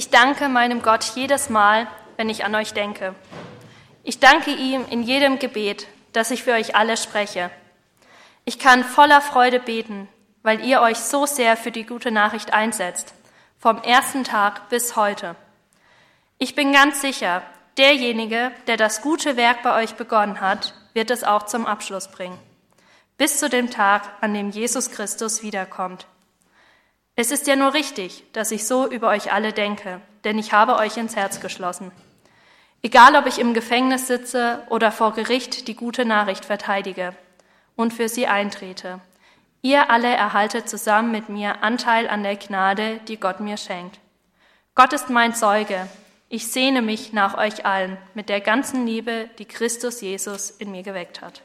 Ich danke meinem Gott jedes Mal, wenn ich an euch denke. Ich danke ihm in jedem Gebet, das ich für euch alle spreche. Ich kann voller Freude beten, weil ihr euch so sehr für die gute Nachricht einsetzt, vom ersten Tag bis heute. Ich bin ganz sicher, derjenige, der das gute Werk bei euch begonnen hat, wird es auch zum Abschluss bringen, bis zu dem Tag, an dem Jesus Christus wiederkommt. Es ist ja nur richtig, dass ich so über euch alle denke, denn ich habe euch ins Herz geschlossen. Egal, ob ich im Gefängnis sitze oder vor Gericht die gute Nachricht verteidige und für sie eintrete. Ihr alle erhaltet zusammen mit mir Anteil an der Gnade, die Gott mir schenkt. Gott ist mein Zeuge. Ich sehne mich nach euch allen mit der ganzen Liebe, die Christus Jesus in mir geweckt hat.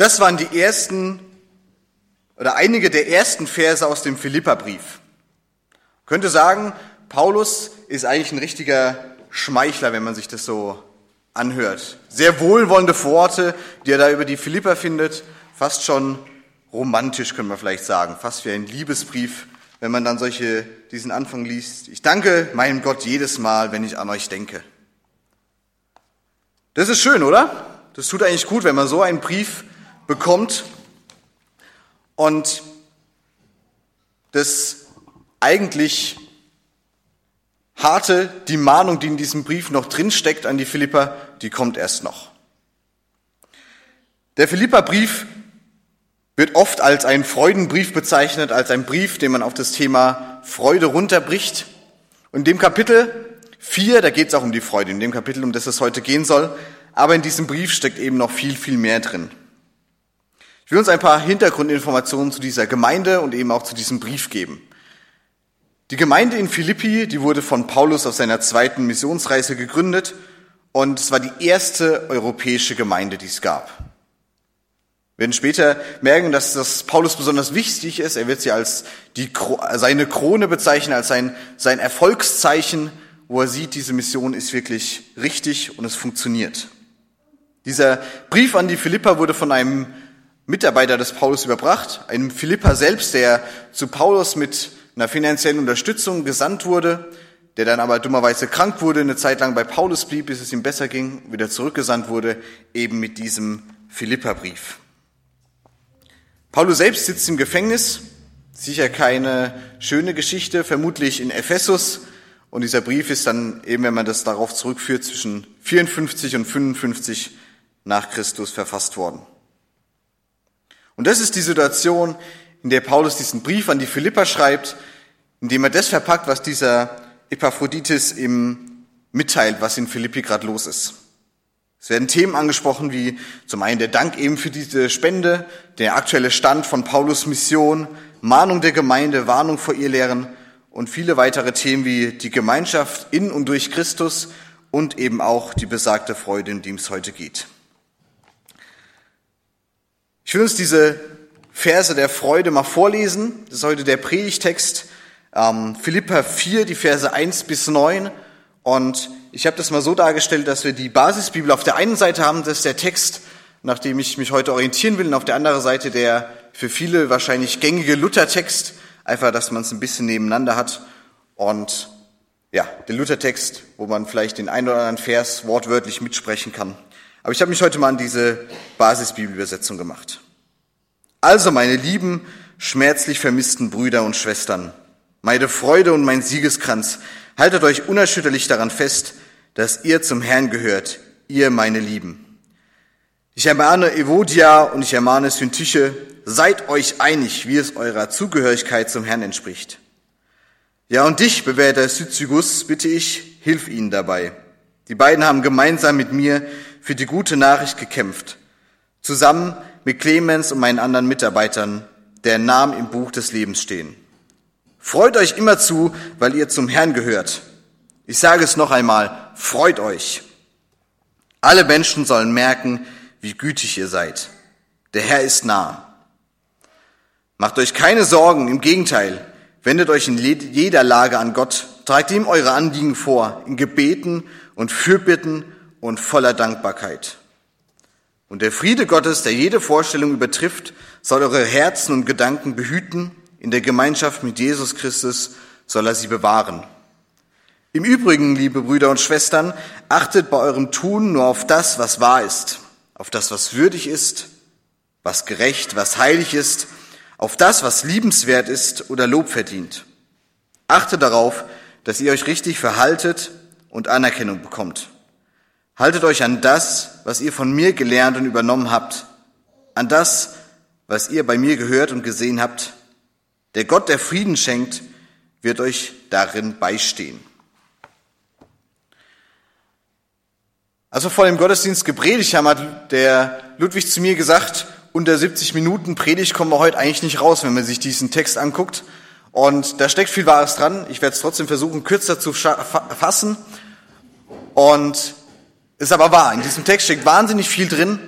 Das waren die ersten oder einige der ersten Verse aus dem Philipperbrief. könnte sagen, Paulus ist eigentlich ein richtiger Schmeichler, wenn man sich das so anhört. Sehr wohlwollende Worte, die er da über die Philipper findet, fast schon romantisch, können wir vielleicht sagen, fast wie ein Liebesbrief, wenn man dann solche, diesen Anfang liest. Ich danke meinem Gott jedes Mal, wenn ich an euch denke. Das ist schön, oder? Das tut eigentlich gut, wenn man so einen Brief bekommt und das eigentlich harte, die Mahnung, die in diesem Brief noch drinsteckt an die Philipper, die kommt erst noch. Der Philipperbrief wird oft als ein Freudenbrief bezeichnet, als ein Brief, den man auf das Thema Freude runterbricht. Und in dem Kapitel 4, da geht es auch um die Freude, in dem Kapitel, um das es heute gehen soll, aber in diesem Brief steckt eben noch viel, viel mehr drin. Ich will uns ein paar Hintergrundinformationen zu dieser Gemeinde und eben auch zu diesem Brief geben. Die Gemeinde in Philippi, die wurde von Paulus auf seiner zweiten Missionsreise gegründet und es war die erste europäische Gemeinde, die es gab. Wir werden später merken, dass das Paulus besonders wichtig ist. Er wird sie als die, seine Krone bezeichnen, als sein, sein Erfolgszeichen, wo er sieht, diese Mission ist wirklich richtig und es funktioniert. Dieser Brief an die Philippa wurde von einem Mitarbeiter des Paulus überbracht, einem Philippa selbst, der zu Paulus mit einer finanziellen Unterstützung gesandt wurde, der dann aber dummerweise krank wurde, eine Zeit lang bei Paulus blieb, bis es ihm besser ging, wieder zurückgesandt wurde, eben mit diesem Philippa-Brief. Paulus selbst sitzt im Gefängnis, sicher keine schöne Geschichte, vermutlich in Ephesus, und dieser Brief ist dann eben, wenn man das darauf zurückführt, zwischen 54 und 55 nach Christus verfasst worden. Und das ist die Situation, in der Paulus diesen Brief an die Philipper schreibt, indem er das verpackt, was dieser Epaphroditus ihm mitteilt, was in Philippi gerade los ist. Es werden Themen angesprochen wie zum einen der Dank eben für diese Spende, der aktuelle Stand von Paulus Mission, Mahnung der Gemeinde, Warnung vor ihr Lehren und viele weitere Themen wie die Gemeinschaft in und durch Christus und eben auch die besagte Freude, in die es heute geht. Ich will uns diese Verse der Freude mal vorlesen. Das ist heute der Predigtext, ähm, Philippa 4, die Verse 1 bis 9. Und ich habe das mal so dargestellt, dass wir die Basisbibel auf der einen Seite haben, das ist der Text, nach dem ich mich heute orientieren will, und auf der anderen Seite der für viele wahrscheinlich gängige Luthertext, einfach, dass man es ein bisschen nebeneinander hat. Und ja, der Luthertext, wo man vielleicht den einen oder anderen Vers wortwörtlich mitsprechen kann. Aber ich habe mich heute mal an diese Basisbibelübersetzung gemacht. Also, meine lieben, schmerzlich vermissten Brüder und Schwestern, meine Freude und mein Siegeskranz, haltet euch unerschütterlich daran fest, dass ihr zum Herrn gehört, ihr meine Lieben. Ich ermahne Evodia und ich ermahne Syntyche, seid euch einig, wie es eurer Zugehörigkeit zum Herrn entspricht. Ja, und dich, bewährter Syzygus, bitte ich, hilf ihnen dabei. Die beiden haben gemeinsam mit mir für die gute Nachricht gekämpft. Zusammen mit Clemens und meinen anderen Mitarbeitern, deren Namen im Buch des Lebens stehen. Freut euch immer zu, weil ihr zum Herrn gehört. Ich sage es noch einmal, freut euch. Alle Menschen sollen merken, wie gütig ihr seid. Der Herr ist nah. Macht euch keine Sorgen, im Gegenteil, wendet euch in jeder Lage an Gott, tragt ihm eure Anliegen vor, in Gebeten und Fürbitten und voller Dankbarkeit. Und der Friede Gottes, der jede Vorstellung übertrifft, soll eure Herzen und Gedanken behüten, in der Gemeinschaft mit Jesus Christus soll er sie bewahren. Im Übrigen, liebe Brüder und Schwestern, achtet bei eurem Tun nur auf das, was wahr ist, auf das, was würdig ist, was gerecht, was heilig ist, auf das, was liebenswert ist oder Lob verdient. Achtet darauf, dass ihr euch richtig verhaltet und Anerkennung bekommt. Haltet euch an das, was ihr von mir gelernt und übernommen habt, an das, was ihr bei mir gehört und gesehen habt. Der Gott, der Frieden schenkt, wird euch darin beistehen. Also vor dem Gottesdienst gepredigt haben, hat der Ludwig zu mir gesagt, unter 70 Minuten Predigt kommen wir heute eigentlich nicht raus, wenn man sich diesen Text anguckt. Und da steckt viel Wahres dran. Ich werde es trotzdem versuchen, kürzer zu fassen. Und ist aber wahr. In diesem Text steckt wahnsinnig viel drin.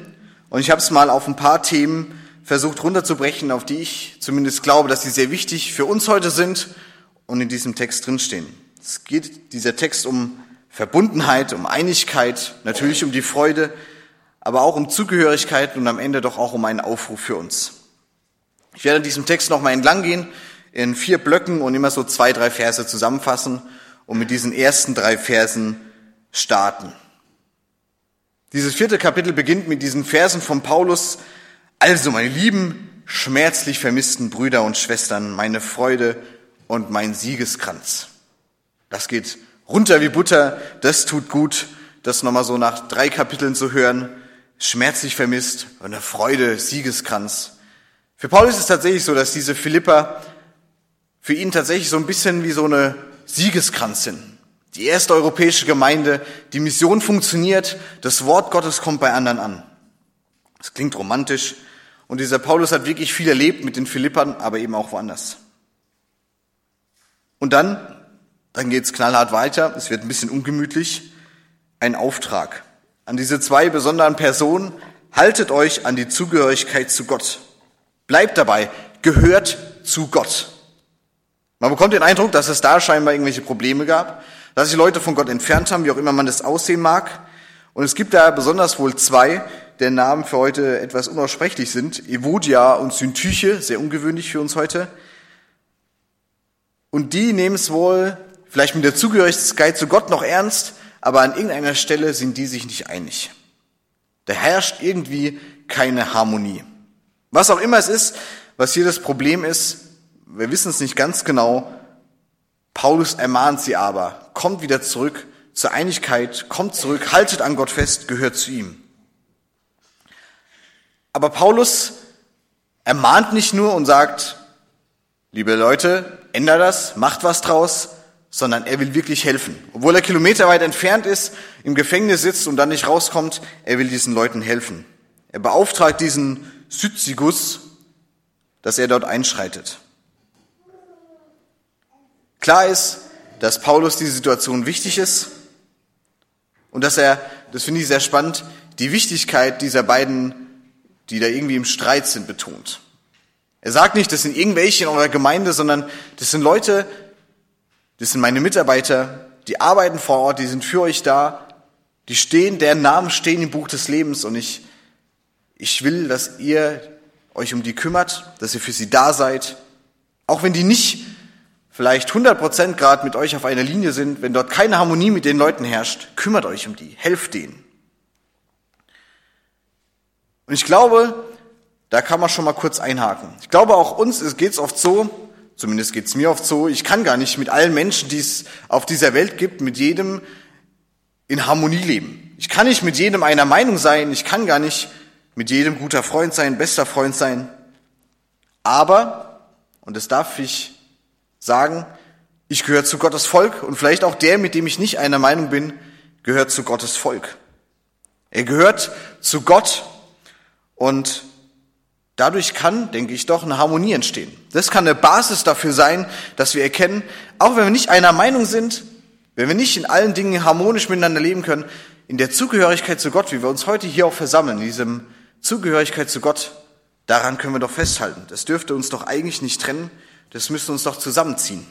Und ich habe es mal auf ein paar Themen versucht runterzubrechen, auf die ich zumindest glaube, dass sie sehr wichtig für uns heute sind und in diesem Text drinstehen. Es geht dieser Text um Verbundenheit, um Einigkeit, natürlich um die Freude, aber auch um Zugehörigkeit und am Ende doch auch um einen Aufruf für uns. Ich werde diesem Text nochmal entlang gehen, in vier Blöcken und immer so zwei, drei Verse zusammenfassen und mit diesen ersten drei Versen starten. Dieses vierte Kapitel beginnt mit diesen Versen von Paulus. Also, meine lieben, schmerzlich vermissten Brüder und Schwestern, meine Freude und mein Siegeskranz. Das geht runter wie Butter, das tut gut, das nochmal so nach drei Kapiteln zu hören schmerzlich vermisst eine Freude, Siegeskranz. Für Paulus ist es tatsächlich so, dass diese Philipper für ihn tatsächlich so ein bisschen wie so eine Siegeskranz sind. Die erste europäische Gemeinde, die Mission funktioniert, das Wort Gottes kommt bei anderen an. Das klingt romantisch. Und dieser Paulus hat wirklich viel erlebt mit den Philippern, aber eben auch woanders. Und dann, dann geht's knallhart weiter. Es wird ein bisschen ungemütlich. Ein Auftrag an diese zwei besonderen Personen, haltet euch an die Zugehörigkeit zu Gott. Bleibt dabei, gehört zu Gott. Man bekommt den Eindruck, dass es da scheinbar irgendwelche Probleme gab, dass sich Leute von Gott entfernt haben, wie auch immer man das aussehen mag. Und es gibt da besonders wohl zwei, deren Namen für heute etwas unaussprechlich sind. Evodia und Syntyche, sehr ungewöhnlich für uns heute. Und die nehmen es wohl vielleicht mit der Zugehörigkeit zu Gott noch ernst, aber an irgendeiner Stelle sind die sich nicht einig. Da herrscht irgendwie keine Harmonie. Was auch immer es ist, was hier das Problem ist, wir wissen es nicht ganz genau. Paulus ermahnt sie aber, kommt wieder zurück zur Einigkeit, kommt zurück, haltet an Gott fest, gehört zu ihm. Aber Paulus ermahnt nicht nur und sagt, liebe Leute, ändert das, macht was draus, sondern er will wirklich helfen. Obwohl er kilometerweit entfernt ist, im Gefängnis sitzt und dann nicht rauskommt, er will diesen Leuten helfen. Er beauftragt diesen Syzygus, dass er dort einschreitet. Klar ist, dass Paulus die Situation wichtig ist und dass er, das finde ich sehr spannend, die Wichtigkeit dieser beiden, die da irgendwie im Streit sind, betont. Er sagt nicht, das sind irgendwelche in eurer Gemeinde, sondern das sind Leute, das sind meine Mitarbeiter, die arbeiten vor Ort, die sind für euch da, die stehen, deren Namen stehen im Buch des Lebens und ich, ich will, dass ihr euch um die kümmert, dass ihr für sie da seid, auch wenn die nicht vielleicht 100 Prozent Grad mit euch auf einer Linie sind, wenn dort keine Harmonie mit den Leuten herrscht, kümmert euch um die, helft denen. Und ich glaube, da kann man schon mal kurz einhaken. Ich glaube, auch uns geht es oft so, Zumindest geht es mir oft so. Ich kann gar nicht mit allen Menschen, die es auf dieser Welt gibt, mit jedem in Harmonie leben. Ich kann nicht mit jedem einer Meinung sein. Ich kann gar nicht mit jedem guter Freund sein, bester Freund sein. Aber, und das darf ich sagen, ich gehöre zu Gottes Volk und vielleicht auch der, mit dem ich nicht einer Meinung bin, gehört zu Gottes Volk. Er gehört zu Gott und Dadurch kann, denke ich, doch eine Harmonie entstehen. Das kann eine Basis dafür sein, dass wir erkennen, auch wenn wir nicht einer Meinung sind, wenn wir nicht in allen Dingen harmonisch miteinander leben können, in der Zugehörigkeit zu Gott, wie wir uns heute hier auch versammeln, in diesem Zugehörigkeit zu Gott, daran können wir doch festhalten. Das dürfte uns doch eigentlich nicht trennen, das müsste uns doch zusammenziehen.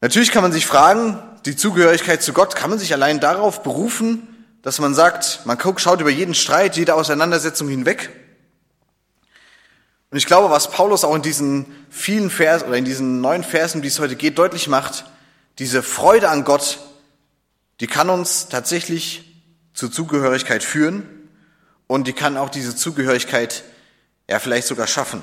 Natürlich kann man sich fragen, die Zugehörigkeit zu Gott, kann man sich allein darauf berufen, dass man sagt, man schaut über jeden Streit, jede Auseinandersetzung hinweg. Und ich glaube, was Paulus auch in diesen vielen Versen oder in diesen neun Versen, die es heute geht, deutlich macht, diese Freude an Gott, die kann uns tatsächlich zur Zugehörigkeit führen und die kann auch diese Zugehörigkeit ja vielleicht sogar schaffen.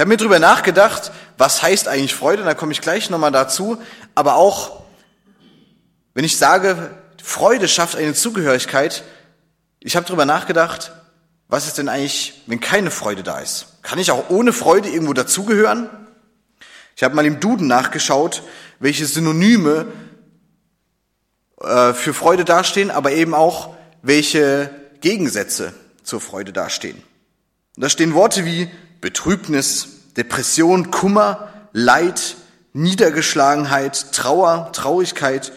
Ich habe mir drüber nachgedacht, was heißt eigentlich Freude, da komme ich gleich nochmal dazu, aber auch, wenn ich sage, Freude schafft eine Zugehörigkeit, ich habe drüber nachgedacht, was ist denn eigentlich, wenn keine Freude da ist? Kann ich auch ohne Freude irgendwo dazugehören? Ich habe mal im Duden nachgeschaut, welche Synonyme äh, für Freude dastehen, aber eben auch welche Gegensätze zur Freude dastehen. da stehen Worte wie Betrübnis, Depression, Kummer, Leid, Niedergeschlagenheit, Trauer, Traurigkeit,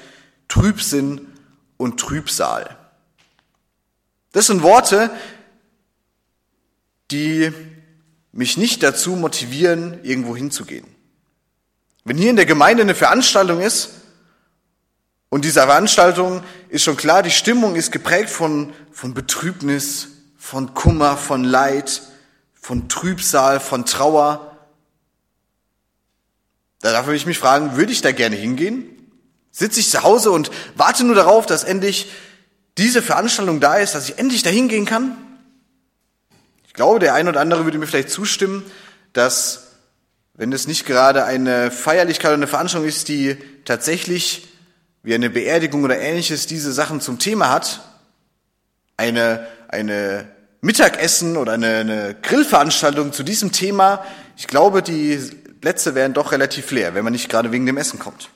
Trübsinn und Trübsal. Das sind Worte, die mich nicht dazu motivieren, irgendwo hinzugehen. Wenn hier in der Gemeinde eine Veranstaltung ist und dieser Veranstaltung ist schon klar, die Stimmung ist geprägt von, von Betrübnis, von Kummer, von Leid, von Trübsal, von Trauer. Da darf ich mich fragen, würde ich da gerne hingehen? Sitze ich zu Hause und warte nur darauf, dass endlich diese Veranstaltung da ist, dass ich endlich da hingehen kann? Ich glaube, der ein oder andere würde mir vielleicht zustimmen, dass wenn es nicht gerade eine Feierlichkeit oder eine Veranstaltung ist, die tatsächlich wie eine Beerdigung oder ähnliches diese Sachen zum Thema hat, eine, eine Mittagessen oder eine, eine Grillveranstaltung zu diesem Thema, ich glaube, die Plätze wären doch relativ leer, wenn man nicht gerade wegen dem Essen kommt.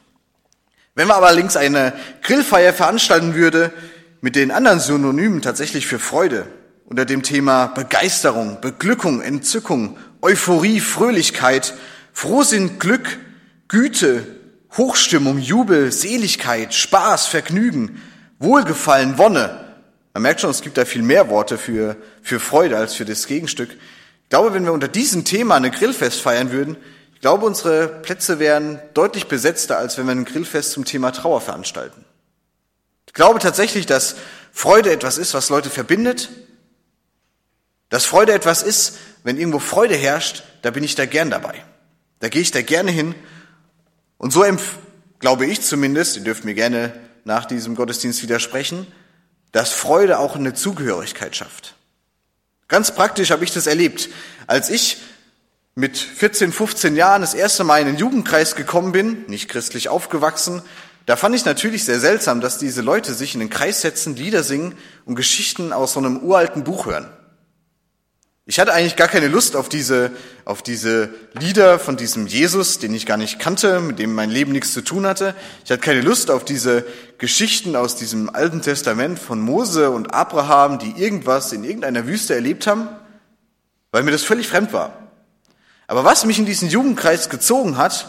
Wenn man aber allerdings eine Grillfeier veranstalten würde mit den anderen Synonymen tatsächlich für Freude, unter dem Thema Begeisterung, Beglückung, Entzückung, Euphorie, Fröhlichkeit, Frohsinn, Glück, Güte, Hochstimmung, Jubel, Seligkeit, Spaß, Vergnügen, Wohlgefallen, Wonne, man merkt schon, es gibt da viel mehr Worte für, für Freude als für das Gegenstück. Ich glaube, wenn wir unter diesem Thema eine Grillfest feiern würden, ich glaube, unsere Plätze wären deutlich besetzter, als wenn wir ein Grillfest zum Thema Trauer veranstalten. Ich glaube tatsächlich, dass Freude etwas ist, was Leute verbindet. Dass Freude etwas ist, wenn irgendwo Freude herrscht, da bin ich da gern dabei. Da gehe ich da gerne hin. Und so glaube ich zumindest, ihr dürft mir gerne nach diesem Gottesdienst widersprechen, dass Freude auch eine Zugehörigkeit schafft. Ganz praktisch habe ich das erlebt. Als ich mit 14, 15 Jahren das erste Mal in den Jugendkreis gekommen bin, nicht christlich aufgewachsen, da fand ich natürlich sehr seltsam, dass diese Leute sich in den Kreis setzen, Lieder singen und Geschichten aus so einem uralten Buch hören. Ich hatte eigentlich gar keine Lust auf diese, auf diese Lieder von diesem Jesus, den ich gar nicht kannte, mit dem mein Leben nichts zu tun hatte. Ich hatte keine Lust auf diese Geschichten aus diesem Alten Testament von Mose und Abraham, die irgendwas in irgendeiner Wüste erlebt haben, weil mir das völlig fremd war. Aber was mich in diesen Jugendkreis gezogen hat,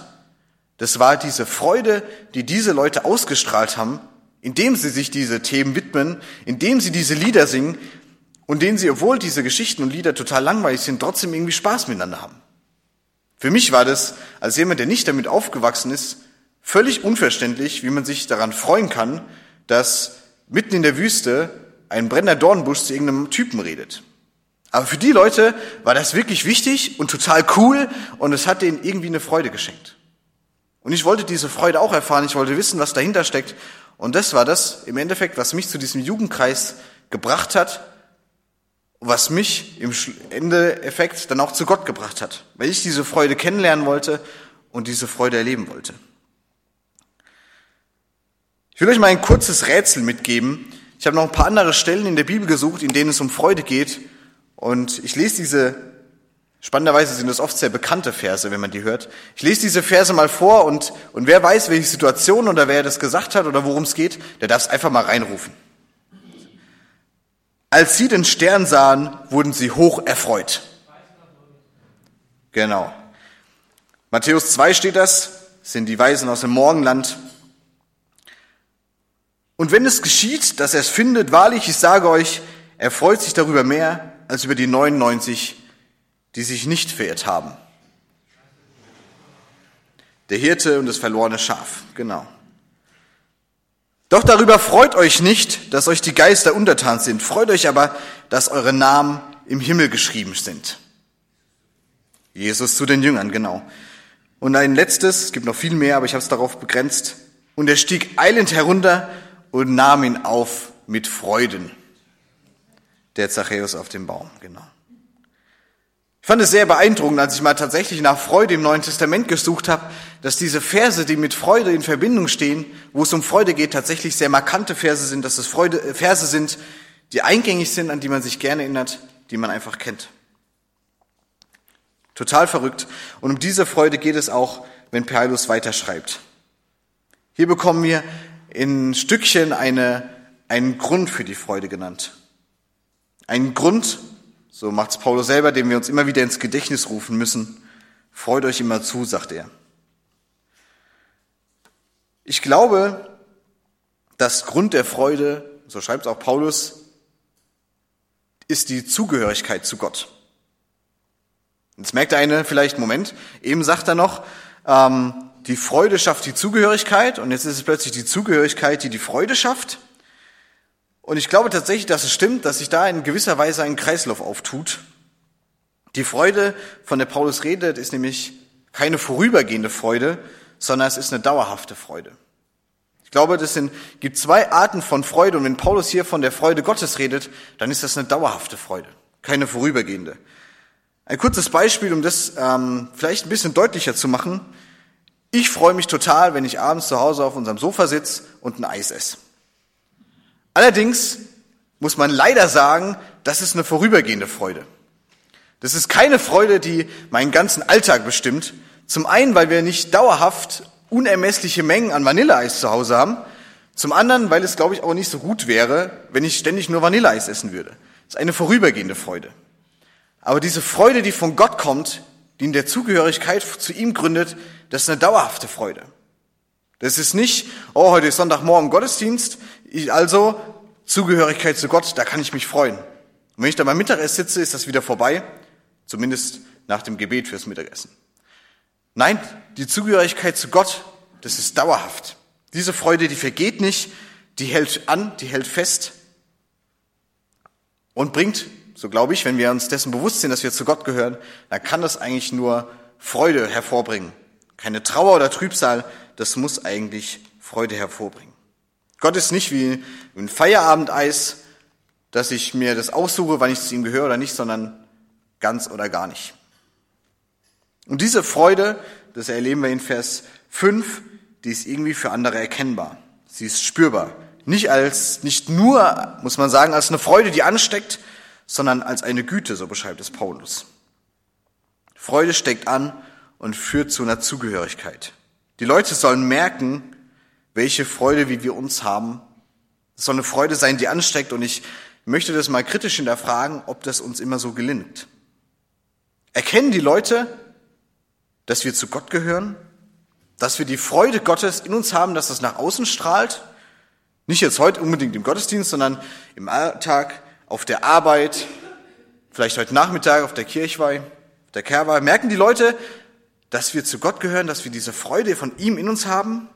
das war diese Freude, die diese Leute ausgestrahlt haben, indem sie sich diese Themen widmen, indem sie diese Lieder singen, und denen sie, obwohl diese Geschichten und Lieder total langweilig sind, trotzdem irgendwie Spaß miteinander haben. Für mich war das, als jemand, der nicht damit aufgewachsen ist, völlig unverständlich, wie man sich daran freuen kann, dass mitten in der Wüste ein brennender Dornbusch zu irgendeinem Typen redet. Aber für die Leute war das wirklich wichtig und total cool und es hat denen irgendwie eine Freude geschenkt. Und ich wollte diese Freude auch erfahren, ich wollte wissen, was dahinter steckt. Und das war das im Endeffekt, was mich zu diesem Jugendkreis gebracht hat was mich im Endeffekt dann auch zu Gott gebracht hat, weil ich diese Freude kennenlernen wollte und diese Freude erleben wollte. Ich will euch mal ein kurzes Rätsel mitgeben. Ich habe noch ein paar andere Stellen in der Bibel gesucht, in denen es um Freude geht. Und ich lese diese, spannenderweise sind das oft sehr bekannte Verse, wenn man die hört. Ich lese diese Verse mal vor und, und wer weiß, welche Situation oder wer das gesagt hat oder worum es geht, der darf es einfach mal reinrufen. Als sie den Stern sahen, wurden sie hoch erfreut. Genau. Matthäus 2 steht das, sind die Weisen aus dem Morgenland. Und wenn es geschieht, dass er es findet, wahrlich, ich sage euch, er freut sich darüber mehr als über die 99, die sich nicht verirrt haben. Der Hirte und das verlorene Schaf, genau. Doch darüber freut euch nicht, dass euch die Geister untertan sind. Freut euch aber, dass eure Namen im Himmel geschrieben sind. Jesus zu den Jüngern, genau. Und ein letztes, es gibt noch viel mehr, aber ich habe es darauf begrenzt. Und er stieg eilend herunter und nahm ihn auf mit Freuden. Der Zachäus auf dem Baum, genau. Ich fand es sehr beeindruckend, als ich mal tatsächlich nach Freude im Neuen Testament gesucht habe, dass diese Verse, die mit Freude in Verbindung stehen, wo es um Freude geht, tatsächlich sehr markante Verse sind, dass es Freude, äh, Verse sind, die eingängig sind, an die man sich gerne erinnert, die man einfach kennt. Total verrückt. Und um diese Freude geht es auch, wenn Paulus weiterschreibt. Hier bekommen wir in Stückchen eine, einen Grund für die Freude genannt. Einen Grund, so macht es Paulus selber, den wir uns immer wieder ins Gedächtnis rufen müssen. Freut euch immer zu, sagt er. Ich glaube, dass Grund der Freude, so schreibt es auch Paulus, ist die Zugehörigkeit zu Gott. Jetzt merkt der eine vielleicht, Moment, eben sagt er noch, ähm, die Freude schafft die Zugehörigkeit und jetzt ist es plötzlich die Zugehörigkeit, die die Freude schafft. Und ich glaube tatsächlich, dass es stimmt, dass sich da in gewisser Weise ein Kreislauf auftut. Die Freude, von der Paulus redet, ist nämlich keine vorübergehende Freude, sondern es ist eine dauerhafte Freude. Ich glaube, das sind, gibt zwei Arten von Freude und wenn Paulus hier von der Freude Gottes redet, dann ist das eine dauerhafte Freude, keine vorübergehende. Ein kurzes Beispiel, um das ähm, vielleicht ein bisschen deutlicher zu machen. Ich freue mich total, wenn ich abends zu Hause auf unserem Sofa sitze und ein Eis esse. Allerdings muss man leider sagen, das ist eine vorübergehende Freude. Das ist keine Freude, die meinen ganzen Alltag bestimmt. Zum einen, weil wir nicht dauerhaft unermessliche Mengen an Vanilleeis zu Hause haben. Zum anderen, weil es, glaube ich, auch nicht so gut wäre, wenn ich ständig nur Vanilleeis essen würde. Das ist eine vorübergehende Freude. Aber diese Freude, die von Gott kommt, die in der Zugehörigkeit zu ihm gründet, das ist eine dauerhafte Freude. Das ist nicht, oh, heute ist Sonntagmorgen Gottesdienst, also Zugehörigkeit zu Gott, da kann ich mich freuen. Und wenn ich da beim Mittagessen sitze, ist das wieder vorbei, zumindest nach dem Gebet fürs Mittagessen. Nein, die Zugehörigkeit zu Gott, das ist dauerhaft. Diese Freude, die vergeht nicht, die hält an, die hält fest und bringt, so glaube ich, wenn wir uns dessen bewusst sind, dass wir zu Gott gehören, dann kann das eigentlich nur Freude hervorbringen. Keine Trauer oder Trübsal, das muss eigentlich Freude hervorbringen. Gott ist nicht wie ein Feierabendeis, dass ich mir das aussuche, wann ich zu ihm gehöre oder nicht, sondern ganz oder gar nicht. Und diese Freude, das erleben wir in Vers 5, die ist irgendwie für andere erkennbar. Sie ist spürbar. Nicht als, nicht nur, muss man sagen, als eine Freude, die ansteckt, sondern als eine Güte, so beschreibt es Paulus. Freude steckt an und führt zu einer Zugehörigkeit. Die Leute sollen merken, welche Freude, wie wir uns haben. Es soll eine Freude sein, die ansteckt und ich möchte das mal kritisch hinterfragen, ob das uns immer so gelingt. Erkennen die Leute, dass wir zu Gott gehören? Dass wir die Freude Gottes in uns haben, dass das nach außen strahlt? Nicht jetzt heute unbedingt im Gottesdienst, sondern im Alltag, auf der Arbeit, vielleicht heute Nachmittag auf der Kirchweih, der Kehrweih. Merken die Leute, dass wir zu Gott gehören, dass wir diese Freude von ihm in uns haben?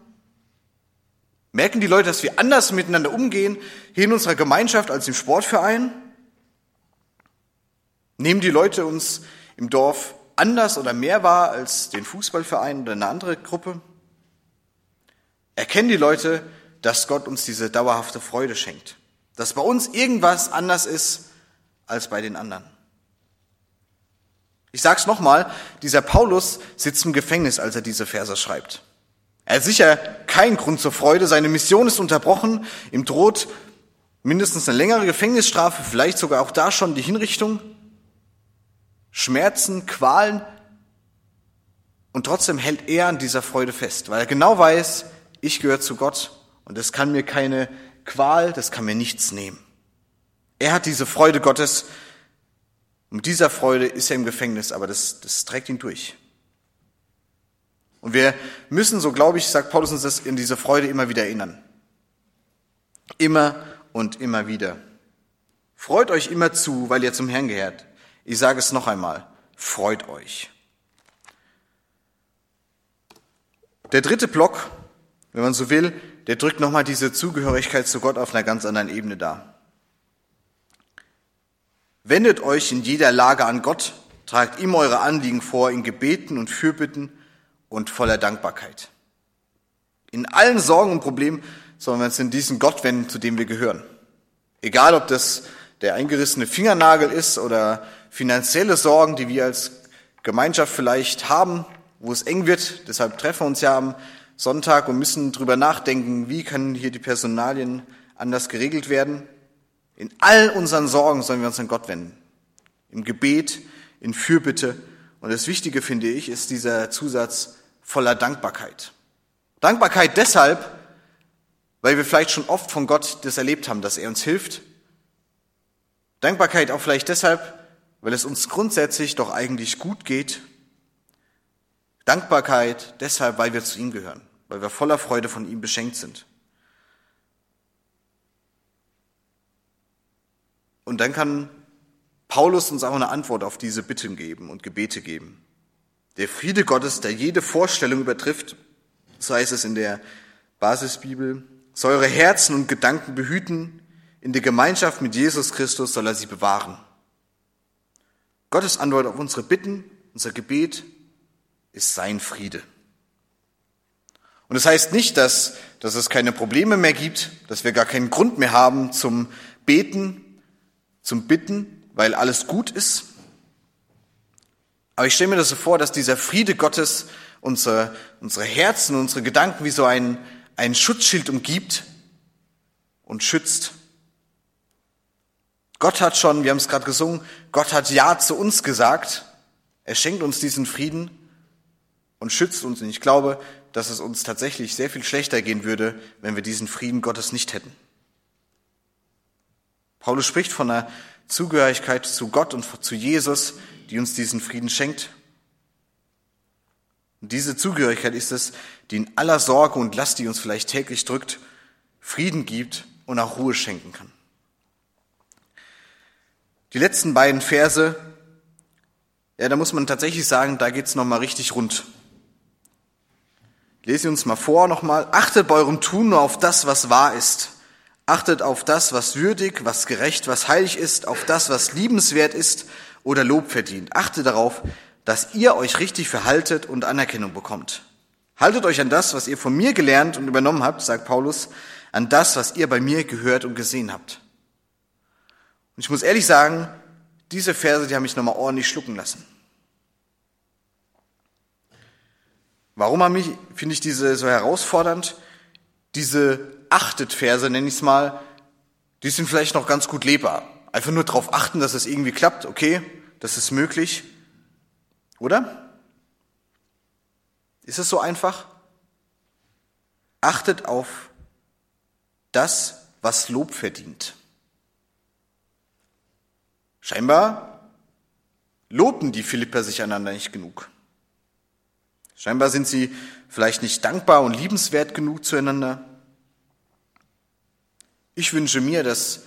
Merken die Leute, dass wir anders miteinander umgehen, hier in unserer Gemeinschaft als im Sportverein? Nehmen die Leute uns im Dorf anders oder mehr wahr als den Fußballverein oder eine andere Gruppe? Erkennen die Leute, dass Gott uns diese dauerhafte Freude schenkt? Dass bei uns irgendwas anders ist als bei den anderen? Ich sag's nochmal, dieser Paulus sitzt im Gefängnis, als er diese Verse schreibt. Er hat sicher keinen Grund zur Freude, seine Mission ist unterbrochen, ihm droht mindestens eine längere Gefängnisstrafe, vielleicht sogar auch da schon die Hinrichtung. Schmerzen, Qualen. Und trotzdem hält er an dieser Freude fest, weil er genau weiß, ich gehöre zu Gott und es kann mir keine Qual, das kann mir nichts nehmen. Er hat diese Freude Gottes mit dieser Freude ist er im Gefängnis, aber das, das trägt ihn durch. Und wir müssen, so glaube ich, sagt Paulus uns das, in diese Freude immer wieder erinnern. Immer und immer wieder. Freut euch immer zu, weil ihr zum Herrn gehört. Ich sage es noch einmal, freut euch. Der dritte Block, wenn man so will, der drückt nochmal diese Zugehörigkeit zu Gott auf einer ganz anderen Ebene dar. Wendet euch in jeder Lage an Gott, Tragt ihm eure Anliegen vor in Gebeten und Fürbitten und voller Dankbarkeit. In allen Sorgen und Problemen sollen wir uns in diesen Gott wenden, zu dem wir gehören. Egal, ob das der eingerissene Fingernagel ist oder finanzielle Sorgen, die wir als Gemeinschaft vielleicht haben, wo es eng wird. Deshalb treffen wir uns ja am Sonntag und müssen drüber nachdenken, wie können hier die Personalien anders geregelt werden. In all unseren Sorgen sollen wir uns an Gott wenden. Im Gebet, in Fürbitte. Und das Wichtige, finde ich, ist dieser Zusatz voller Dankbarkeit. Dankbarkeit deshalb, weil wir vielleicht schon oft von Gott das erlebt haben, dass er uns hilft. Dankbarkeit auch vielleicht deshalb, weil es uns grundsätzlich doch eigentlich gut geht. Dankbarkeit deshalb, weil wir zu ihm gehören, weil wir voller Freude von ihm beschenkt sind. Und dann kann Paulus uns auch eine Antwort auf diese Bitten geben und Gebete geben. Der Friede Gottes, der jede Vorstellung übertrifft, so heißt es in der Basisbibel, soll eure Herzen und Gedanken behüten, in der Gemeinschaft mit Jesus Christus soll er sie bewahren. Gottes Antwort auf unsere Bitten, unser Gebet ist sein Friede. Und das heißt nicht, dass, dass es keine Probleme mehr gibt, dass wir gar keinen Grund mehr haben zum Beten, zum Bitten, weil alles gut ist. Aber ich stelle mir das so vor, dass dieser Friede Gottes unsere, unsere Herzen, unsere Gedanken wie so ein, ein Schutzschild umgibt und schützt. Gott hat schon, wir haben es gerade gesungen, Gott hat Ja zu uns gesagt. Er schenkt uns diesen Frieden und schützt uns. Und ich glaube, dass es uns tatsächlich sehr viel schlechter gehen würde, wenn wir diesen Frieden Gottes nicht hätten. Paulus spricht von einer Zugehörigkeit zu Gott und zu Jesus, die uns diesen Frieden schenkt. Und diese Zugehörigkeit ist es, die in aller Sorge und Last, die uns vielleicht täglich drückt, Frieden gibt und auch Ruhe schenken kann. Die letzten beiden Verse, ja, da muss man tatsächlich sagen, da geht's noch mal richtig rund. Lesen Sie uns mal vor nochmal. Achtet bei eurem Tun nur auf das, was wahr ist. Achtet auf das, was würdig, was gerecht, was heilig ist, auf das, was liebenswert ist oder Lob verdient. Achtet darauf, dass ihr euch richtig verhaltet und Anerkennung bekommt. Haltet euch an das, was ihr von mir gelernt und übernommen habt, sagt Paulus, an das, was ihr bei mir gehört und gesehen habt. Und ich muss ehrlich sagen, diese Verse, die haben mich nochmal ordentlich schlucken lassen. Warum haben mich, finde ich diese so herausfordernd? Diese Achtet-Verse, nenne ich es mal, die sind vielleicht noch ganz gut lebbar. Einfach nur darauf achten, dass es irgendwie klappt, okay, das ist möglich. Oder? Ist es so einfach? Achtet auf das, was Lob verdient. Scheinbar loben die Philipper sich einander nicht genug. Scheinbar sind sie vielleicht nicht dankbar und liebenswert genug zueinander. Ich wünsche mir, dass,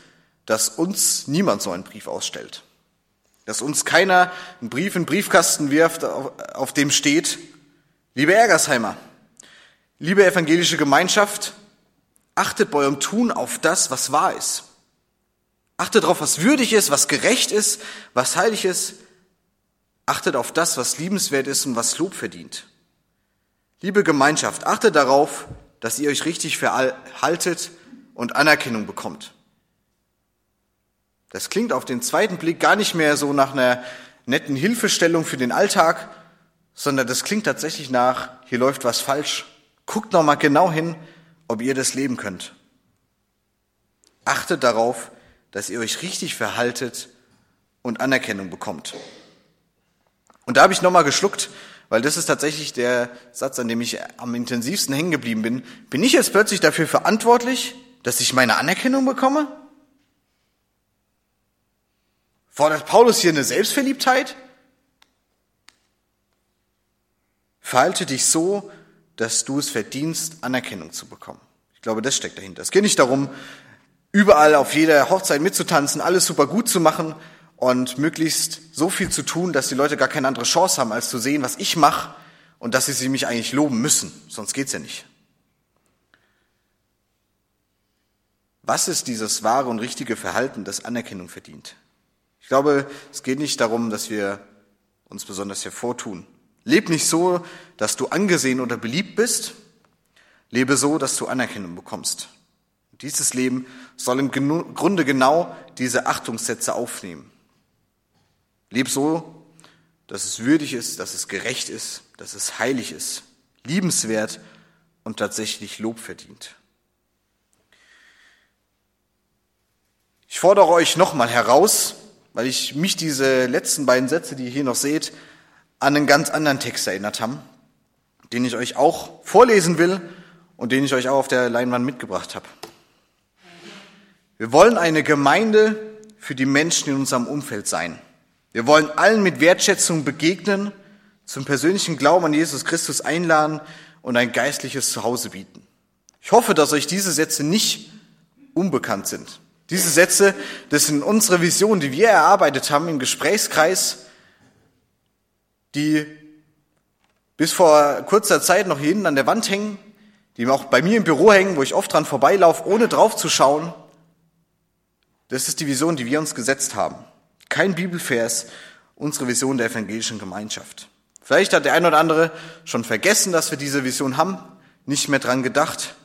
dass uns niemand so einen Brief ausstellt. Dass uns keiner einen Brief in den Briefkasten wirft, auf, auf dem steht, liebe Ärgersheimer, liebe evangelische Gemeinschaft, achtet bei eurem Tun auf das, was wahr ist. Achtet darauf, was würdig ist, was gerecht ist, was heilig ist. Achtet auf das, was liebenswert ist und was Lob verdient. Liebe Gemeinschaft, achtet darauf, dass ihr euch richtig verhaltet und Anerkennung bekommt. Das klingt auf den zweiten Blick gar nicht mehr so nach einer netten Hilfestellung für den Alltag, sondern das klingt tatsächlich nach, hier läuft was falsch. Guckt noch mal genau hin, ob ihr das leben könnt. Achtet darauf, dass ihr euch richtig verhaltet und Anerkennung bekommt. Und da habe ich nochmal geschluckt, weil das ist tatsächlich der Satz, an dem ich am intensivsten hängen geblieben bin. Bin ich jetzt plötzlich dafür verantwortlich, dass ich meine Anerkennung bekomme? Fordert Paulus hier eine Selbstverliebtheit? Verhalte dich so, dass du es verdienst, Anerkennung zu bekommen. Ich glaube, das steckt dahinter. Es geht nicht darum, überall auf jeder Hochzeit mitzutanzen, alles super gut zu machen und möglichst so viel zu tun, dass die Leute gar keine andere Chance haben, als zu sehen, was ich mache und dass sie mich eigentlich loben müssen. Sonst geht's ja nicht. Was ist dieses wahre und richtige Verhalten, das Anerkennung verdient? Ich glaube, es geht nicht darum, dass wir uns besonders hervortun. Leb nicht so, dass du angesehen oder beliebt bist. Lebe so, dass du Anerkennung bekommst. Dieses Leben soll im Grunde genau diese Achtungssätze aufnehmen. Leb so, dass es würdig ist, dass es gerecht ist, dass es heilig ist, liebenswert und tatsächlich Lob verdient. Ich fordere euch nochmal heraus, weil ich mich diese letzten beiden Sätze, die ihr hier noch seht, an einen ganz anderen Text erinnert haben, den ich euch auch vorlesen will und den ich euch auch auf der Leinwand mitgebracht habe. Wir wollen eine Gemeinde für die Menschen in unserem Umfeld sein. Wir wollen allen mit Wertschätzung begegnen, zum persönlichen Glauben an Jesus Christus einladen und ein geistliches Zuhause bieten. Ich hoffe, dass euch diese Sätze nicht unbekannt sind. Diese Sätze, das sind unsere Visionen, die wir erarbeitet haben im Gesprächskreis, die bis vor kurzer Zeit noch hier hinten an der Wand hängen, die auch bei mir im Büro hängen, wo ich oft dran vorbeilaufe, ohne drauf zu schauen. Das ist die Vision, die wir uns gesetzt haben. Kein Bibelvers, unsere Vision der evangelischen Gemeinschaft. Vielleicht hat der ein oder andere schon vergessen, dass wir diese Vision haben, nicht mehr dran gedacht.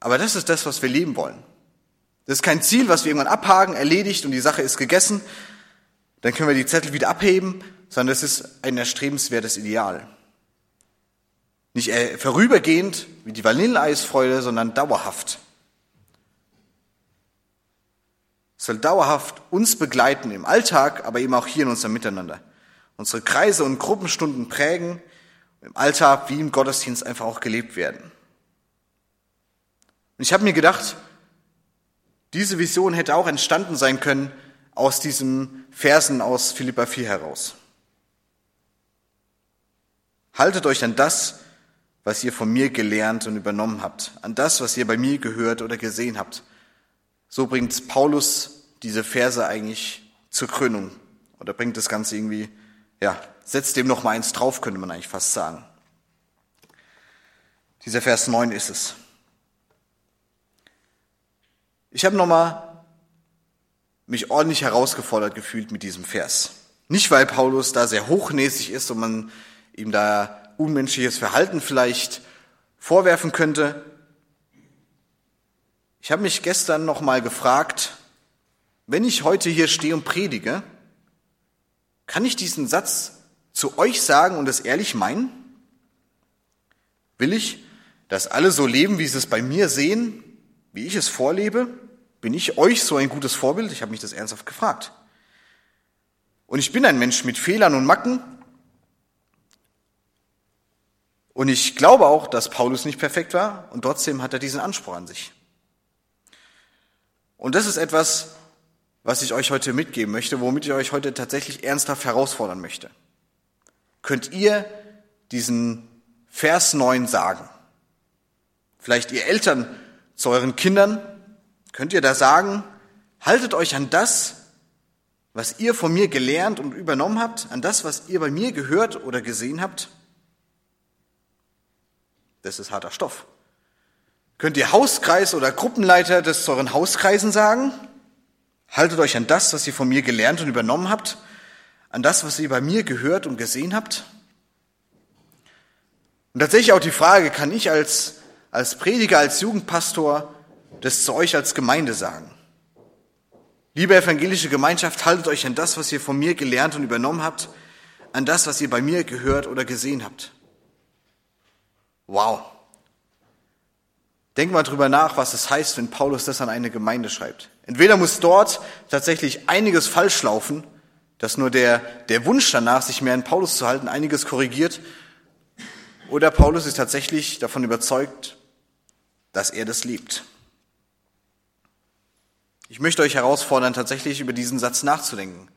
Aber das ist das, was wir leben wollen. Das ist kein Ziel, was wir irgendwann abhaken, erledigt und die Sache ist gegessen. Dann können wir die Zettel wieder abheben, sondern es ist ein erstrebenswertes Ideal. Nicht vorübergehend wie die Vanilleeisfreude, sondern dauerhaft. Es soll dauerhaft uns begleiten im Alltag, aber eben auch hier in unserem Miteinander. Unsere Kreise und Gruppenstunden prägen, im Alltag wie im Gottesdienst einfach auch gelebt werden. Und ich habe mir gedacht, diese Vision hätte auch entstanden sein können aus diesen Versen aus Philippa 4 heraus. Haltet euch an das, was ihr von mir gelernt und übernommen habt, an das, was ihr bei mir gehört oder gesehen habt. So bringt Paulus diese Verse eigentlich zur Krönung oder bringt das Ganze irgendwie, ja, setzt dem noch mal eins drauf, könnte man eigentlich fast sagen. Dieser Vers 9 ist es. Ich habe nochmal mich ordentlich herausgefordert gefühlt mit diesem Vers. Nicht, weil Paulus da sehr hochnäsig ist und man ihm da unmenschliches Verhalten vielleicht vorwerfen könnte. Ich habe mich gestern nochmal gefragt, wenn ich heute hier stehe und predige, kann ich diesen Satz zu euch sagen und es ehrlich meinen? Will ich, dass alle so leben, wie sie es bei mir sehen, wie ich es vorlebe? Bin ich euch so ein gutes Vorbild? Ich habe mich das ernsthaft gefragt. Und ich bin ein Mensch mit Fehlern und Macken. Und ich glaube auch, dass Paulus nicht perfekt war und trotzdem hat er diesen Anspruch an sich. Und das ist etwas, was ich euch heute mitgeben möchte, womit ich euch heute tatsächlich ernsthaft herausfordern möchte. Könnt ihr diesen Vers 9 sagen? Vielleicht ihr Eltern zu euren Kindern, könnt ihr da sagen, haltet euch an das, was ihr von mir gelernt und übernommen habt, an das, was ihr bei mir gehört oder gesehen habt? Das ist harter Stoff. Könnt ihr Hauskreis oder Gruppenleiter des zu euren Hauskreisen sagen? Haltet euch an das, was ihr von mir gelernt und übernommen habt, an das, was ihr bei mir gehört und gesehen habt? Und tatsächlich auch die Frage, kann ich als, als Prediger, als Jugendpastor das zu euch als Gemeinde sagen? Liebe evangelische Gemeinschaft, haltet euch an das, was ihr von mir gelernt und übernommen habt, an das, was ihr bei mir gehört oder gesehen habt. Wow. Denk mal drüber nach, was es heißt, wenn Paulus das an eine Gemeinde schreibt. Entweder muss dort tatsächlich einiges falsch laufen, dass nur der, der Wunsch danach, sich mehr an Paulus zu halten, einiges korrigiert, oder Paulus ist tatsächlich davon überzeugt, dass er das liebt. Ich möchte euch herausfordern, tatsächlich über diesen Satz nachzudenken.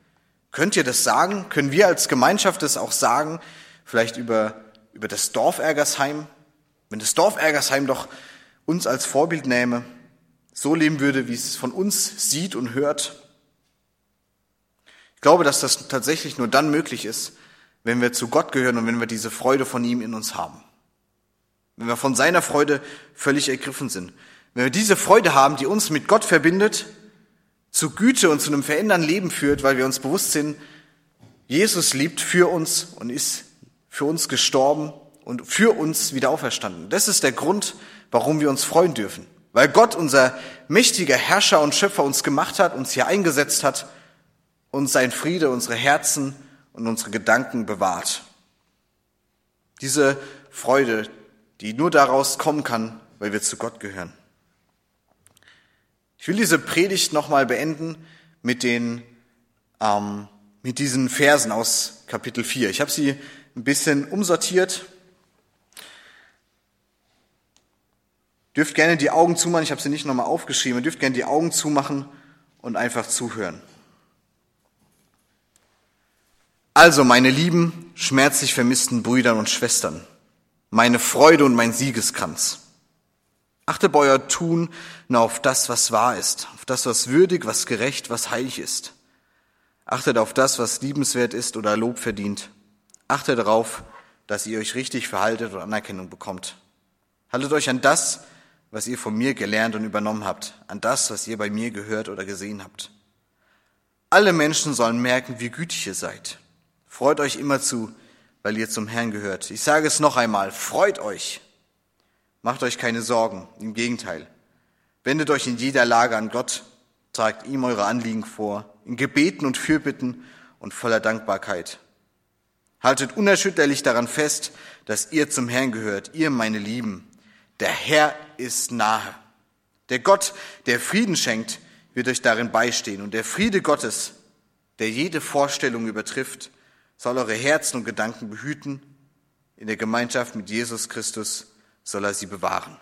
Könnt ihr das sagen? Können wir als Gemeinschaft das auch sagen? Vielleicht über, über das Dorf Ergersheim, wenn das Dorf Ergersheim doch uns als Vorbild nähme, so leben würde, wie es von uns sieht und hört. Ich glaube, dass das tatsächlich nur dann möglich ist, wenn wir zu Gott gehören und wenn wir diese Freude von ihm in uns haben. Wenn wir von seiner Freude völlig ergriffen sind. Wenn wir diese Freude haben, die uns mit Gott verbindet, zu Güte und zu einem verändernden Leben führt, weil wir uns bewusst sind, Jesus lebt für uns und ist für uns gestorben und für uns wieder auferstanden. Das ist der Grund, warum wir uns freuen dürfen. Weil Gott, unser mächtiger Herrscher und Schöpfer, uns gemacht hat, uns hier eingesetzt hat, uns sein Friede, unsere Herzen und unsere Gedanken bewahrt. Diese Freude, die nur daraus kommen kann, weil wir zu Gott gehören. Ich will diese Predigt nochmal beenden mit den, ähm, mit diesen Versen aus Kapitel 4. Ich habe sie ein bisschen umsortiert. Dürft gerne die Augen zumachen, ich habe sie nicht nochmal aufgeschrieben, ihr dürft gerne die Augen zumachen und einfach zuhören. Also, meine lieben, schmerzlich vermissten Brüder und Schwestern, meine Freude und mein Siegeskranz. Achtet bei euer Tun nur auf das, was wahr ist, auf das, was würdig, was gerecht, was heilig ist. Achtet auf das, was liebenswert ist oder Lob verdient. Achtet darauf, dass ihr euch richtig verhaltet und Anerkennung bekommt. Haltet euch an das, was ihr von mir gelernt und übernommen habt, an das, was ihr bei mir gehört oder gesehen habt. Alle Menschen sollen merken, wie gütig ihr seid. Freut euch immer zu, weil ihr zum Herrn gehört. Ich sage es noch einmal, freut euch. Macht euch keine Sorgen, im Gegenteil. Wendet euch in jeder Lage an Gott, tragt ihm eure Anliegen vor, in Gebeten und Fürbitten und voller Dankbarkeit. Haltet unerschütterlich daran fest, dass ihr zum Herrn gehört, ihr meine Lieben. Der Herr ist nahe. Der Gott, der Frieden schenkt, wird euch darin beistehen. Und der Friede Gottes, der jede Vorstellung übertrifft, soll eure Herzen und Gedanken behüten. In der Gemeinschaft mit Jesus Christus soll er sie bewahren.